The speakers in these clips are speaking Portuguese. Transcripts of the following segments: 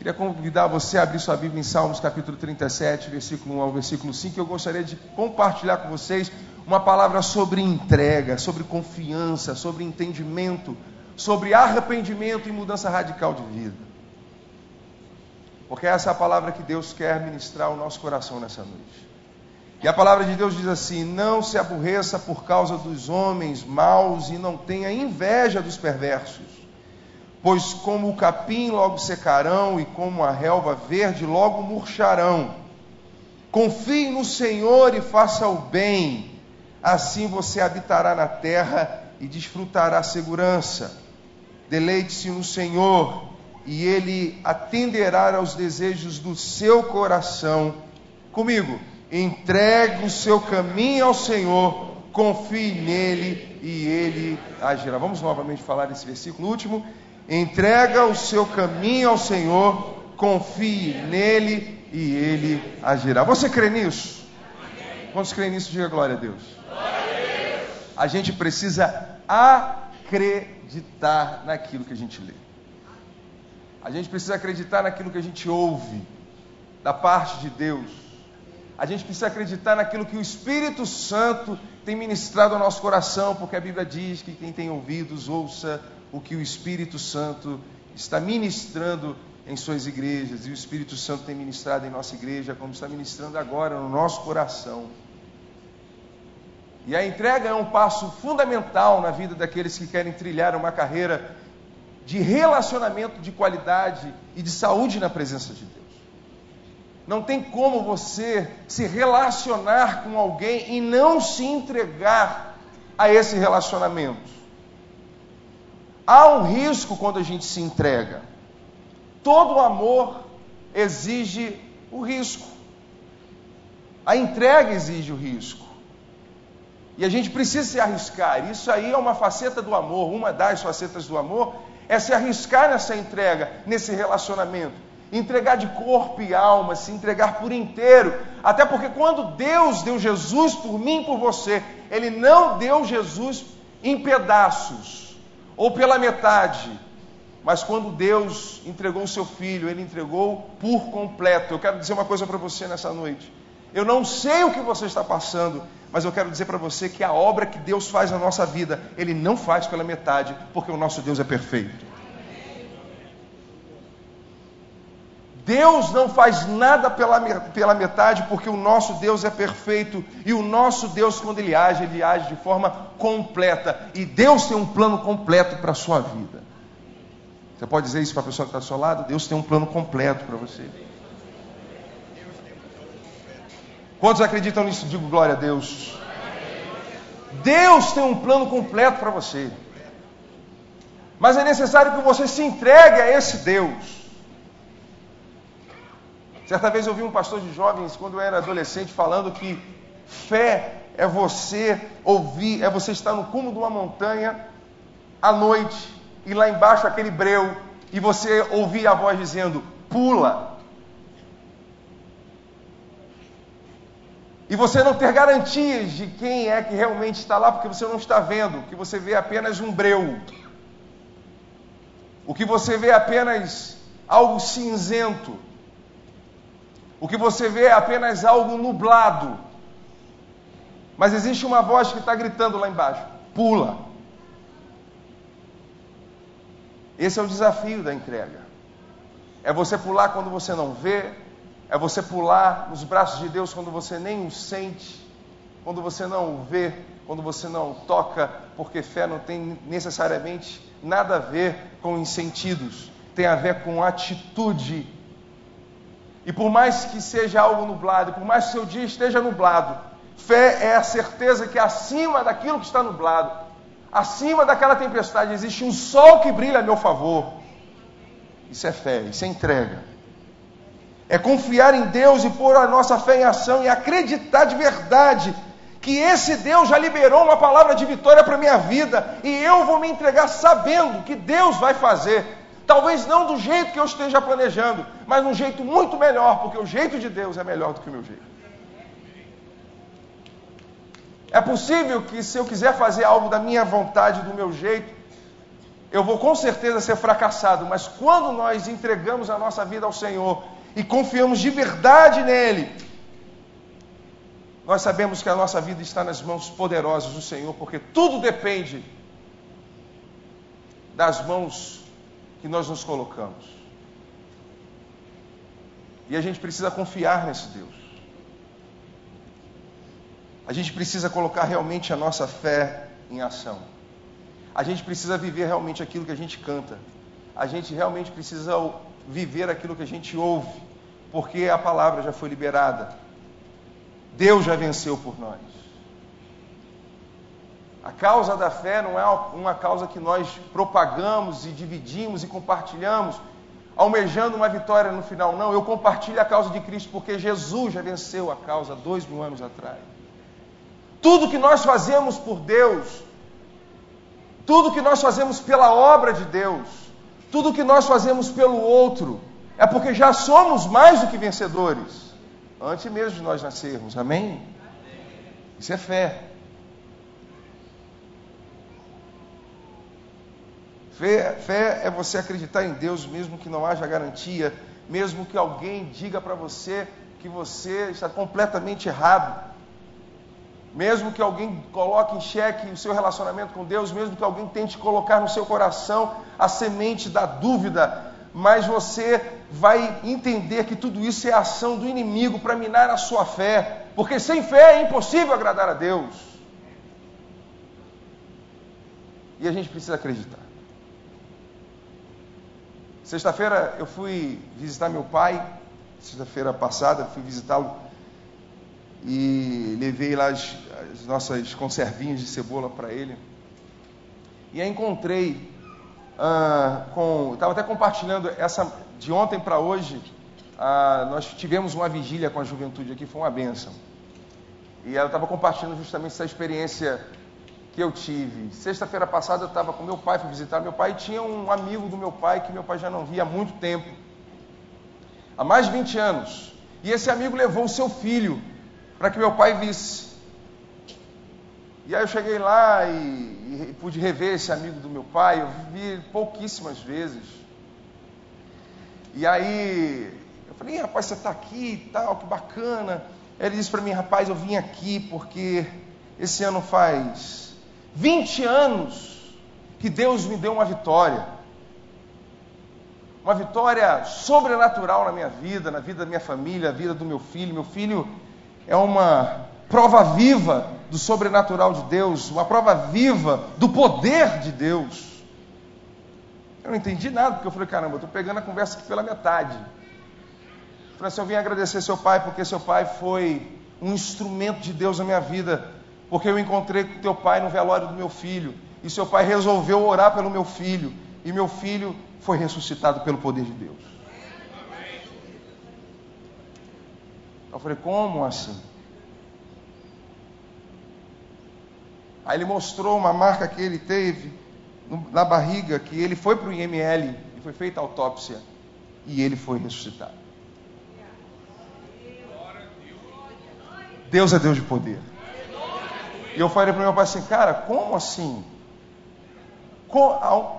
Queria convidar você a abrir sua Bíblia em Salmos capítulo 37, versículo 1 ao versículo 5. Eu gostaria de compartilhar com vocês uma palavra sobre entrega, sobre confiança, sobre entendimento, sobre arrependimento e mudança radical de vida. Porque essa é a palavra que Deus quer ministrar ao nosso coração nessa noite. E a palavra de Deus diz assim: Não se aborreça por causa dos homens maus e não tenha inveja dos perversos Pois como o capim logo secarão e como a relva verde logo murcharão. Confie no Senhor e faça o bem, assim você habitará na terra e desfrutará segurança. Deleite-se no Senhor e Ele atenderá aos desejos do seu coração. Comigo, entregue o seu caminho ao Senhor, confie nele e Ele agirá. Vamos novamente falar esse versículo último entrega o seu caminho ao Senhor, confie nele e ele agirá. Você crê nisso? Quantos creem nisso? Diga glória a Deus. A gente precisa acreditar naquilo que a gente lê. A gente precisa acreditar naquilo que a gente ouve da parte de Deus. A gente precisa acreditar naquilo que o Espírito Santo tem ministrado ao nosso coração, porque a Bíblia diz que quem tem ouvidos ouça o que o Espírito Santo está ministrando em suas igrejas, e o Espírito Santo tem ministrado em nossa igreja, como está ministrando agora no nosso coração. E a entrega é um passo fundamental na vida daqueles que querem trilhar uma carreira de relacionamento de qualidade e de saúde na presença de Deus. Não tem como você se relacionar com alguém e não se entregar a esse relacionamento. Há um risco quando a gente se entrega. Todo amor exige o risco. A entrega exige o risco. E a gente precisa se arriscar. Isso aí é uma faceta do amor, uma das facetas do amor é se arriscar nessa entrega, nesse relacionamento. Entregar de corpo e alma, se entregar por inteiro. Até porque quando Deus deu Jesus por mim e por você, Ele não deu Jesus em pedaços ou pela metade. Mas quando Deus entregou o seu filho, ele entregou por completo. Eu quero dizer uma coisa para você nessa noite. Eu não sei o que você está passando, mas eu quero dizer para você que a obra que Deus faz na nossa vida, ele não faz pela metade, porque o nosso Deus é perfeito. Deus não faz nada pela, pela metade, porque o nosso Deus é perfeito. E o nosso Deus, quando Ele age, Ele age de forma completa. E Deus tem um plano completo para a sua vida. Você pode dizer isso para a pessoa que está ao seu lado? Deus tem um plano completo para você. Quantos acreditam nisso? Digo glória a Deus. Deus tem um plano completo para você. Mas é necessário que você se entregue a esse Deus. Certa vez eu vi um pastor de jovens, quando eu era adolescente, falando que fé é você ouvir, é você estar no cume de uma montanha à noite e lá embaixo aquele breu e você ouvir a voz dizendo: pula. E você não ter garantias de quem é que realmente está lá, porque você não está vendo, que você vê apenas um breu. O que você vê é apenas algo cinzento. O que você vê é apenas algo nublado. Mas existe uma voz que está gritando lá embaixo: pula. Esse é o desafio da entrega. É você pular quando você não vê, é você pular nos braços de Deus quando você nem o sente, quando você não o vê, quando você não o toca, porque fé não tem necessariamente nada a ver com os sentidos, tem a ver com atitude e por mais que seja algo nublado, por mais que seu dia esteja nublado, fé é a certeza que acima daquilo que está nublado, acima daquela tempestade, existe um sol que brilha a meu favor. Isso é fé, isso é entrega. É confiar em Deus e pôr a nossa fé em ação e acreditar de verdade que esse Deus já liberou uma palavra de vitória para a minha vida e eu vou me entregar sabendo que Deus vai fazer Talvez não do jeito que eu esteja planejando, mas um jeito muito melhor, porque o jeito de Deus é melhor do que o meu jeito. É possível que se eu quiser fazer algo da minha vontade, do meu jeito, eu vou com certeza ser fracassado, mas quando nós entregamos a nossa vida ao Senhor e confiamos de verdade nele, nós sabemos que a nossa vida está nas mãos poderosas do Senhor, porque tudo depende das mãos que nós nos colocamos. E a gente precisa confiar nesse Deus. A gente precisa colocar realmente a nossa fé em ação. A gente precisa viver realmente aquilo que a gente canta. A gente realmente precisa viver aquilo que a gente ouve, porque a palavra já foi liberada. Deus já venceu por nós. A causa da fé não é uma causa que nós propagamos e dividimos e compartilhamos, almejando uma vitória no final. Não, eu compartilho a causa de Cristo porque Jesus já venceu a causa dois mil anos atrás. Tudo que nós fazemos por Deus, tudo que nós fazemos pela obra de Deus, tudo que nós fazemos pelo outro, é porque já somos mais do que vencedores, antes mesmo de nós nascermos, amém? Isso é fé. Fé, fé é você acreditar em Deus, mesmo que não haja garantia, mesmo que alguém diga para você que você está completamente errado, mesmo que alguém coloque em xeque o seu relacionamento com Deus, mesmo que alguém tente colocar no seu coração a semente da dúvida, mas você vai entender que tudo isso é ação do inimigo para minar a sua fé, porque sem fé é impossível agradar a Deus. E a gente precisa acreditar. Sexta-feira eu fui visitar meu pai, sexta-feira passada fui visitá-lo e levei lá as, as nossas conservinhas de cebola para ele. E aí encontrei ah, com. Estava até compartilhando essa de ontem para hoje. Ah, nós tivemos uma vigília com a juventude aqui, foi uma benção. E ela estava compartilhando justamente essa experiência que eu tive. Sexta-feira passada eu estava com meu pai, fui visitar meu pai, e tinha um amigo do meu pai que meu pai já não via há muito tempo há mais de 20 anos. E esse amigo levou o seu filho para que meu pai visse. E aí eu cheguei lá e, e, pude rever esse amigo do meu pai, eu vi pouquíssimas vezes. E aí eu falei, rapaz, você está aqui e tal, que bacana. Ele disse para mim, rapaz, eu vim aqui porque esse ano faz 20 anos que Deus me deu uma vitória. Uma vitória sobrenatural na minha vida, na vida da minha família, na vida do meu filho. Meu filho é uma prova viva do sobrenatural de Deus, uma prova viva do poder de Deus. Eu não entendi nada, porque eu falei, caramba, eu estou pegando a conversa aqui pela metade. Eu falei assim, eu vim agradecer seu pai, porque seu pai foi um instrumento de Deus na minha vida porque eu encontrei com teu pai no velório do meu filho, e seu pai resolveu orar pelo meu filho, e meu filho foi ressuscitado pelo poder de Deus. Eu falei, como assim? Aí ele mostrou uma marca que ele teve na barriga, que ele foi para o IML e foi feita a autópsia, e ele foi ressuscitado. Deus é Deus de poder. E eu falei para meu pai assim, cara, como assim?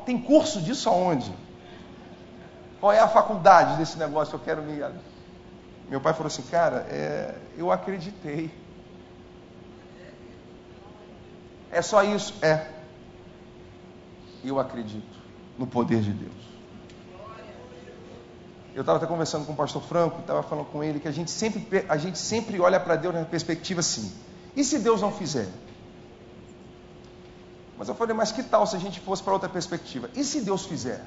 Tem curso disso aonde? Qual é a faculdade desse negócio eu quero me. Meu pai falou assim, cara, é, eu acreditei. É só isso? É. Eu acredito no poder de Deus. Eu estava até conversando com o pastor Franco, estava falando com ele que a gente sempre, a gente sempre olha para Deus na perspectiva assim. E se Deus não fizer? Mas eu falei, mas que tal se a gente fosse para outra perspectiva? E se Deus fizer?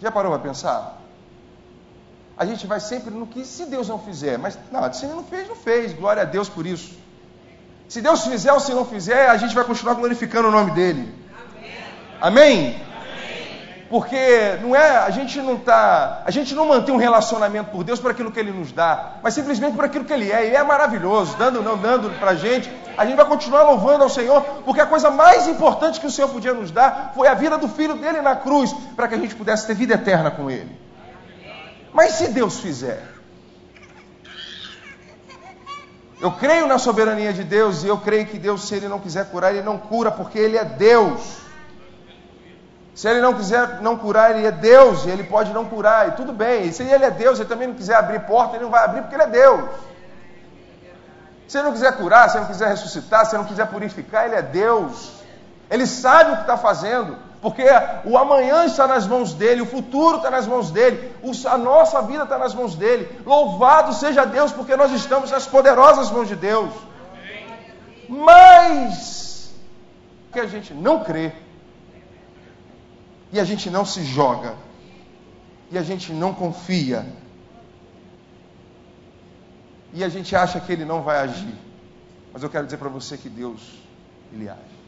Já parou para pensar? A gente vai sempre no que se Deus não fizer, mas não, se ele não fez, não fez, glória a Deus por isso. Se Deus fizer ou se não fizer, a gente vai continuar glorificando o nome dele. Amém? Amém? Porque não é, a gente não tá, a gente não mantém um relacionamento por Deus por aquilo que ele nos dá, mas simplesmente por aquilo que ele é. E é maravilhoso, dando não dando para a gente. A gente vai continuar louvando ao Senhor, porque a coisa mais importante que o Senhor podia nos dar foi a vida do filho dele na cruz, para que a gente pudesse ter vida eterna com ele. Mas se Deus fizer, Eu creio na soberania de Deus e eu creio que Deus, se Ele não quiser curar, Ele não cura, porque Ele é Deus. Se Ele não quiser não curar, Ele é Deus e Ele pode não curar, e tudo bem. E se Ele é Deus, Ele também não quiser abrir porta, Ele não vai abrir porque Ele é Deus. Se Ele não quiser curar, se Ele não quiser ressuscitar, se Ele não quiser purificar, Ele é Deus. Ele sabe o que está fazendo, porque o amanhã está nas mãos dele, o futuro está nas mãos dele, a nossa vida está nas mãos dele. Louvado seja Deus, porque nós estamos nas poderosas mãos de Deus. Mas que a gente não crê, e a gente não se joga, e a gente não confia, e a gente acha que ele não vai agir. Mas eu quero dizer para você que Deus, ele age.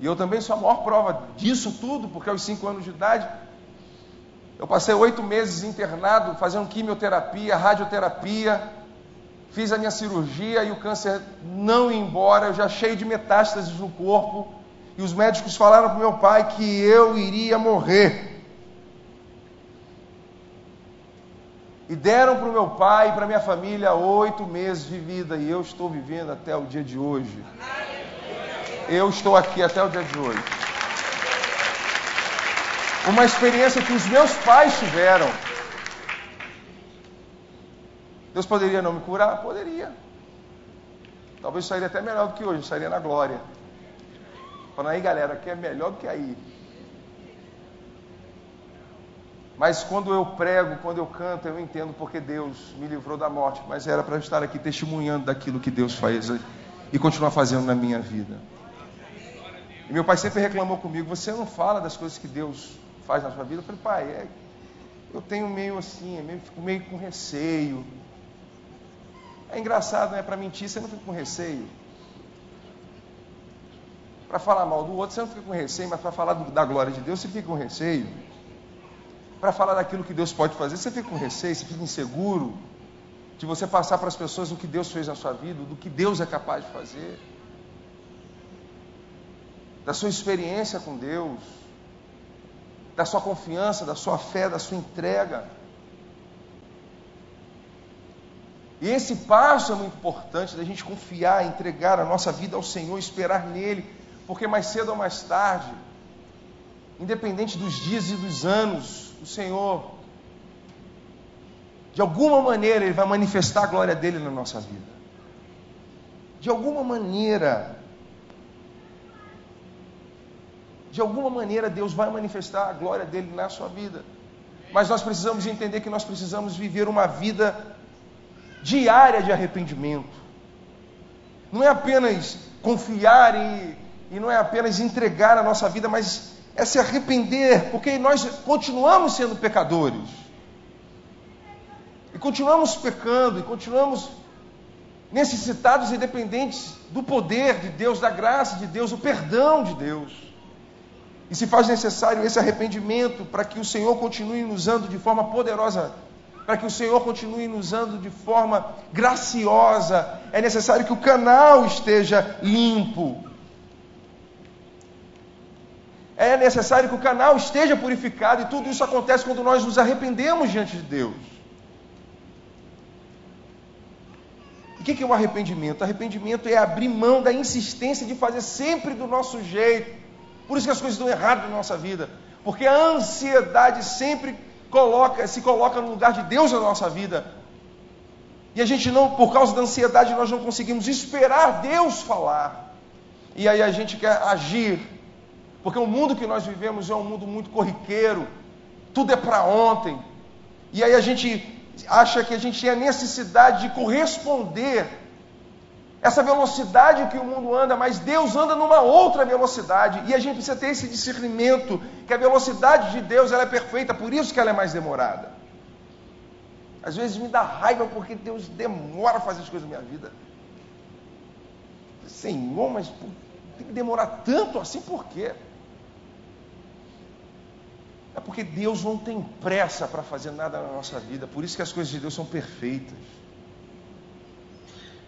E eu também sou a maior prova disso tudo, porque aos cinco anos de idade, eu passei oito meses internado, fazendo quimioterapia, radioterapia, fiz a minha cirurgia e o câncer não ia embora, eu já cheio de metástases no corpo, e os médicos falaram para meu pai que eu iria morrer. E deram para o meu pai e para minha família oito meses de vida, e eu estou vivendo até o dia de hoje eu estou aqui até o dia de hoje. Uma experiência que os meus pais tiveram. Deus poderia não me curar? Poderia. Talvez sairia até melhor do que hoje, sairia na glória. Falando aí, galera, aqui é melhor do que aí. Mas quando eu prego, quando eu canto, eu entendo porque Deus me livrou da morte. Mas era para estar aqui testemunhando daquilo que Deus faz e continuar fazendo na minha vida. E meu pai sempre reclamou comigo: você não fala das coisas que Deus faz na sua vida? Eu falei, pai, é, eu tenho meio assim, é meio, fico meio com receio. É engraçado, né? Para mentir você não fica com receio. Para falar mal do outro você não fica com receio, mas para falar do, da glória de Deus você fica com receio. Para falar daquilo que Deus pode fazer, você fica com receio, você fica inseguro de você passar para as pessoas o que Deus fez na sua vida, do que Deus é capaz de fazer da sua experiência com Deus, da sua confiança, da sua fé, da sua entrega. E esse passo é muito importante da gente confiar, entregar a nossa vida ao Senhor, esperar nele, porque mais cedo ou mais tarde, independente dos dias e dos anos, o Senhor, de alguma maneira, Ele vai manifestar a glória dele na nossa vida. De alguma maneira, de alguma maneira Deus vai manifestar a glória dele na sua vida. Mas nós precisamos entender que nós precisamos viver uma vida diária de arrependimento. Não é apenas confiar e, e não é apenas entregar a nossa vida, mas é se arrepender, porque nós continuamos sendo pecadores. E continuamos pecando, e continuamos necessitados e dependentes do poder de Deus, da graça de Deus, do perdão de Deus. E se faz necessário esse arrependimento para que o Senhor continue nos usando de forma poderosa, para que o Senhor continue nos usando de forma graciosa, é necessário que o canal esteja limpo. É necessário que o canal esteja purificado, e tudo isso acontece quando nós nos arrependemos diante de Deus. O que é o arrependimento? Arrependimento é abrir mão da insistência de fazer sempre do nosso jeito por isso que as coisas estão erradas na nossa vida. Porque a ansiedade sempre coloca, se coloca no lugar de Deus na nossa vida. E a gente não, por causa da ansiedade, nós não conseguimos esperar Deus falar. E aí a gente quer agir. Porque o mundo que nós vivemos é um mundo muito corriqueiro. Tudo é para ontem. E aí a gente acha que a gente tem a necessidade de corresponder essa velocidade que o mundo anda, mas Deus anda numa outra velocidade. E a gente precisa ter esse discernimento que a velocidade de Deus ela é perfeita, por isso que ela é mais demorada. Às vezes me dá raiva porque Deus demora a fazer as coisas na minha vida. Senhor, mas tem que demorar tanto assim por quê? É porque Deus não tem pressa para fazer nada na nossa vida, por isso que as coisas de Deus são perfeitas.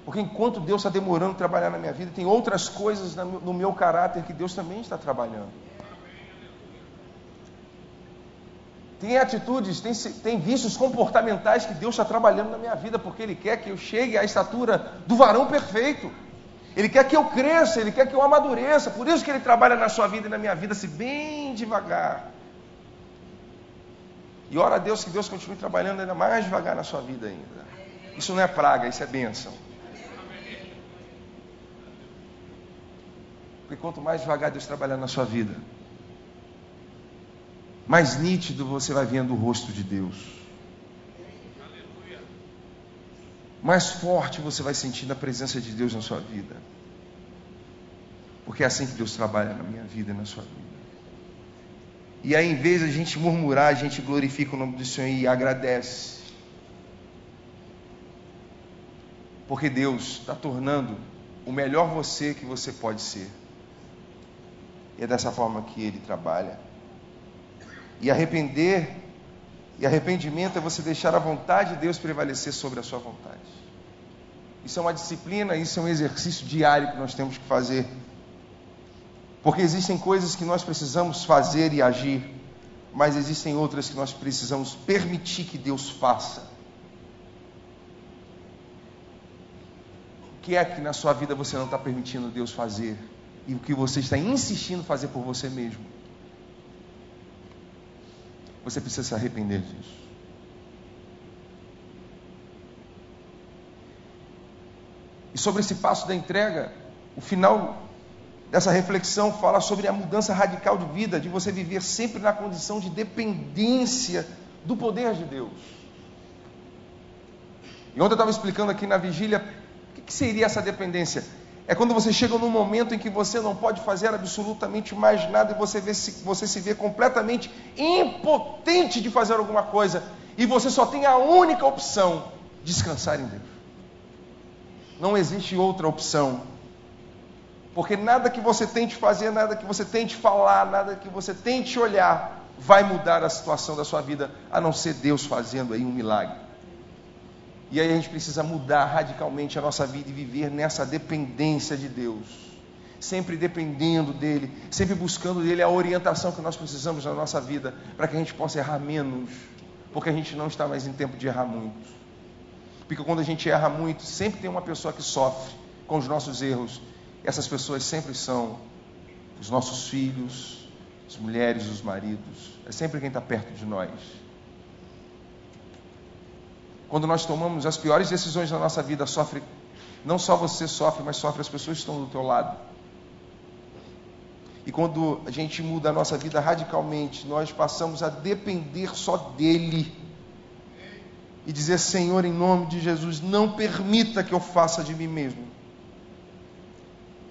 Porque enquanto Deus está demorando a trabalhar na minha vida, tem outras coisas no meu caráter que Deus também está trabalhando. tem atitudes, tem, tem vícios comportamentais que Deus está trabalhando na minha vida, porque Ele quer que eu chegue à estatura do varão perfeito. Ele quer que eu cresça, Ele quer que eu amadureça. Por isso que Ele trabalha na sua vida e na minha vida, se bem devagar. E ora a Deus que Deus continue trabalhando ainda mais devagar na sua vida ainda. Isso não é praga, isso é bênção. Porque quanto mais devagar Deus trabalhar na sua vida, mais nítido você vai vendo o rosto de Deus. Mais forte você vai sentindo a presença de Deus na sua vida. Porque é assim que Deus trabalha na minha vida e na sua vida. E aí, em vez de a gente murmurar, a gente glorifica o nome do Senhor e agradece. Porque Deus está tornando o melhor você que você pode ser. E é dessa forma que Ele trabalha. E arrepender, e arrependimento é você deixar a vontade de Deus prevalecer sobre a sua vontade. Isso é uma disciplina, isso é um exercício diário que nós temos que fazer porque existem coisas que nós precisamos fazer e agir, mas existem outras que nós precisamos permitir que Deus faça. O que é que na sua vida você não está permitindo Deus fazer? E o que você está insistindo fazer por você mesmo? Você precisa se arrepender disso. E sobre esse passo da entrega, o final dessa reflexão fala sobre a mudança radical de vida, de você viver sempre na condição de dependência do poder de Deus. E ontem eu estava explicando aqui na vigília o que seria essa dependência. É quando você chega num momento em que você não pode fazer absolutamente mais nada e você, vê se, você se vê completamente impotente de fazer alguma coisa e você só tem a única opção: descansar em Deus. Não existe outra opção porque nada que você tente fazer, nada que você tente falar, nada que você tente olhar, vai mudar a situação da sua vida, a não ser Deus fazendo aí um milagre. E aí a gente precisa mudar radicalmente a nossa vida e viver nessa dependência de Deus. Sempre dependendo dEle, sempre buscando dEle a orientação que nós precisamos na nossa vida, para que a gente possa errar menos, porque a gente não está mais em tempo de errar muito. Porque quando a gente erra muito, sempre tem uma pessoa que sofre com os nossos erros, essas pessoas sempre são os nossos filhos, as mulheres, os maridos, é sempre quem está perto de nós. Quando nós tomamos as piores decisões da nossa vida, sofre, não só você sofre, mas sofre as pessoas que estão do teu lado. E quando a gente muda a nossa vida radicalmente, nós passamos a depender só dele. E dizer, Senhor, em nome de Jesus, não permita que eu faça de mim mesmo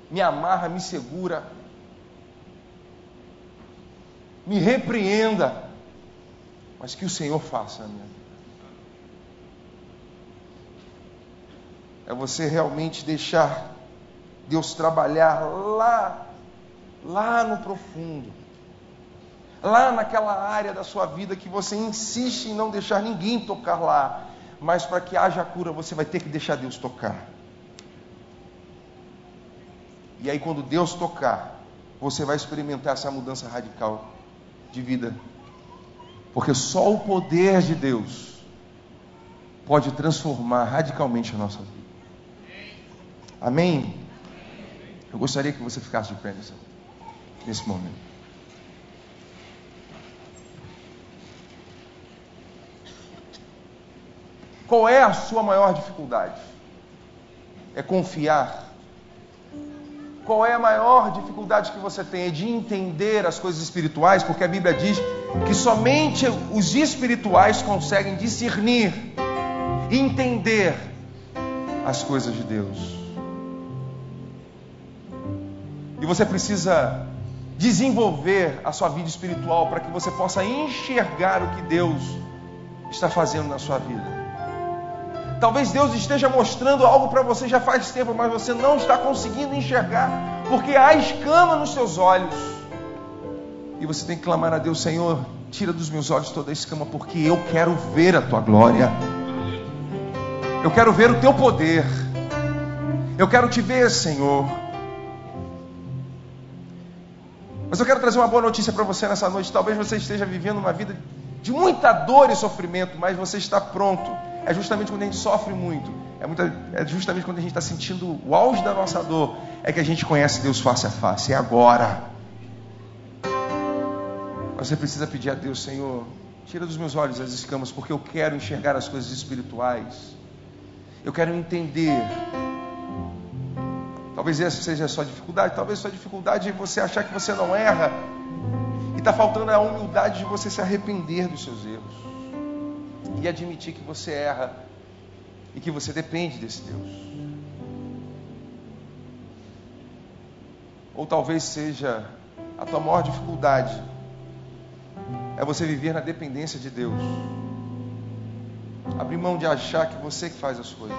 me amarra, me segura, me repreenda, mas que o Senhor faça minha vida. É você realmente deixar Deus trabalhar lá, lá no profundo, lá naquela área da sua vida que você insiste em não deixar ninguém tocar lá, mas para que haja cura você vai ter que deixar Deus tocar. E aí, quando Deus tocar, você vai experimentar essa mudança radical de vida. Porque só o poder de Deus pode transformar radicalmente a nossa vida. Amém? Eu gostaria que você ficasse de pé nesse, nesse momento. Qual é a sua maior dificuldade? É confiar qual é a maior dificuldade que você tem? É de entender as coisas espirituais, porque a Bíblia diz que somente os espirituais conseguem discernir, entender as coisas de Deus. E você precisa desenvolver a sua vida espiritual para que você possa enxergar o que Deus está fazendo na sua vida. Talvez Deus esteja mostrando algo para você já faz tempo, mas você não está conseguindo enxergar, porque há escama nos seus olhos. E você tem que clamar a Deus, Senhor, tira dos meus olhos toda a escama, porque eu quero ver a tua glória. Eu quero ver o teu poder. Eu quero te ver, Senhor. Mas eu quero trazer uma boa notícia para você nessa noite. Talvez você esteja vivendo uma vida de muita dor e sofrimento, mas você está pronto. É justamente quando a gente sofre muito, é, muita, é justamente quando a gente está sentindo o auge da nossa dor, é que a gente conhece Deus face a face. É agora. Você precisa pedir a Deus, Senhor, tira dos meus olhos as escamas, porque eu quero enxergar as coisas espirituais. Eu quero entender. Talvez essa seja a sua dificuldade, talvez a sua dificuldade é você achar que você não erra. E está faltando a humildade de você se arrepender dos seus erros. E admitir que você erra e que você depende desse Deus. Ou talvez seja a tua maior dificuldade é você viver na dependência de Deus. Abrir mão de achar que você que faz as coisas.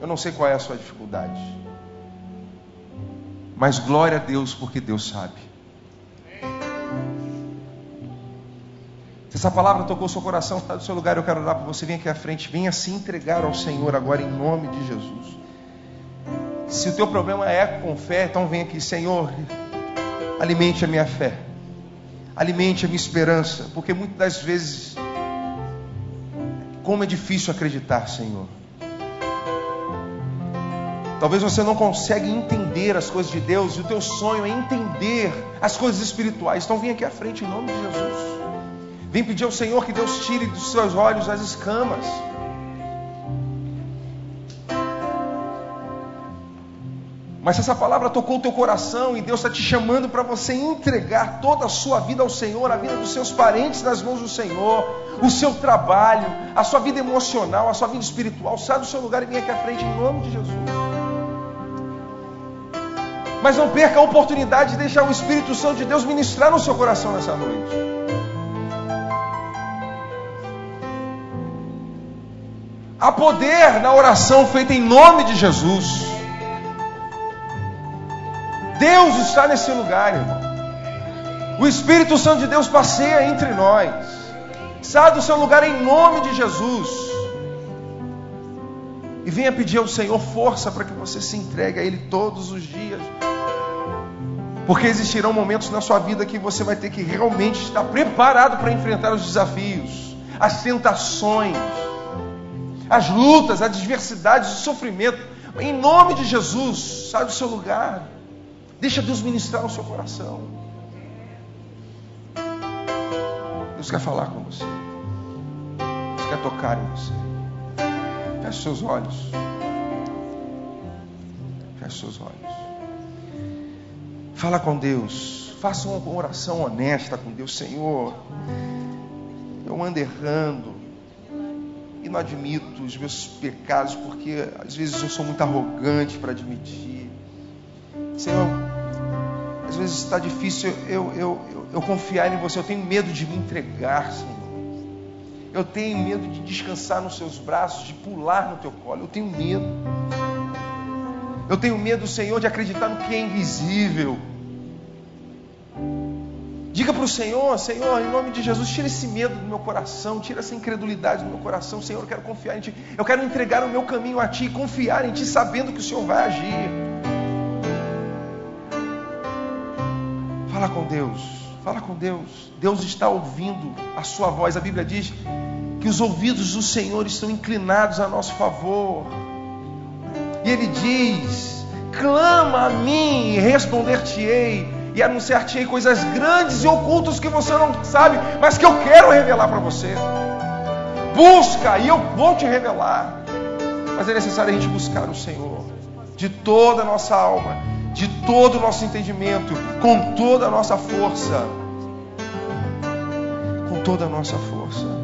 Eu não sei qual é a sua dificuldade. Mas glória a Deus porque Deus sabe. Se essa palavra tocou seu coração, está do seu lugar, eu quero orar para você. Vem aqui à frente, venha se entregar ao Senhor agora em nome de Jesus. Se o teu problema é com fé, então vem aqui, Senhor, alimente a minha fé alimente a minha esperança, porque muitas das vezes, como é difícil acreditar, Senhor. Talvez você não consiga entender as coisas de Deus e o teu sonho é entender as coisas espirituais. Então vem aqui à frente em nome de Jesus. Vem pedir ao Senhor que Deus tire dos seus olhos as escamas. Mas se essa palavra tocou o teu coração e Deus está te chamando para você entregar toda a sua vida ao Senhor, a vida dos seus parentes nas mãos do Senhor, o seu trabalho, a sua vida emocional, a sua vida espiritual, sai do seu lugar e vem aqui à frente em nome de Jesus. Mas não perca a oportunidade de deixar o Espírito Santo de Deus ministrar no seu coração nessa noite. Há poder na oração feita em nome de Jesus. Deus está nesse lugar, irmão. O Espírito Santo de Deus passeia entre nós. Sai do seu lugar em nome de Jesus. E venha pedir ao Senhor força para que você se entregue a Ele todos os dias. Porque existirão momentos na sua vida que você vai ter que realmente estar preparado para enfrentar os desafios, as tentações, as lutas, as adversidades, o sofrimento. Em nome de Jesus, sai do seu lugar. Deixa Deus ministrar no seu coração. Deus quer falar com você. Deus quer tocar em você. Feche seus olhos. Feche seus olhos. Fala com Deus. Faça uma oração honesta com Deus. Senhor, eu ando errando não admito os meus pecados porque às vezes eu sou muito arrogante para admitir. Senhor, às vezes está difícil eu, eu, eu, eu confiar em você. Eu tenho medo de me entregar, Senhor. Eu tenho medo de descansar nos seus braços, de pular no teu colo. Eu tenho medo. Eu tenho medo, Senhor, de acreditar no que é invisível. Para o Senhor, Senhor, em nome de Jesus, tira esse medo do meu coração, tira essa incredulidade do meu coração. Senhor, eu quero confiar em Ti. Eu quero entregar o meu caminho a Ti, confiar em Ti, sabendo que o Senhor vai agir. Fala com Deus, fala com Deus. Deus está ouvindo a sua voz. A Bíblia diz que os ouvidos do Senhor estão inclinados a nosso favor. E Ele diz: clama a mim e responder-te-ei e anunciar-te-ei coisas grandes e ocultas que você não sabe, mas que eu quero revelar para você. Busca e eu vou te revelar. Mas é necessário a gente buscar o Senhor de toda a nossa alma de todo o nosso entendimento, com toda a nossa força. Com toda a nossa força.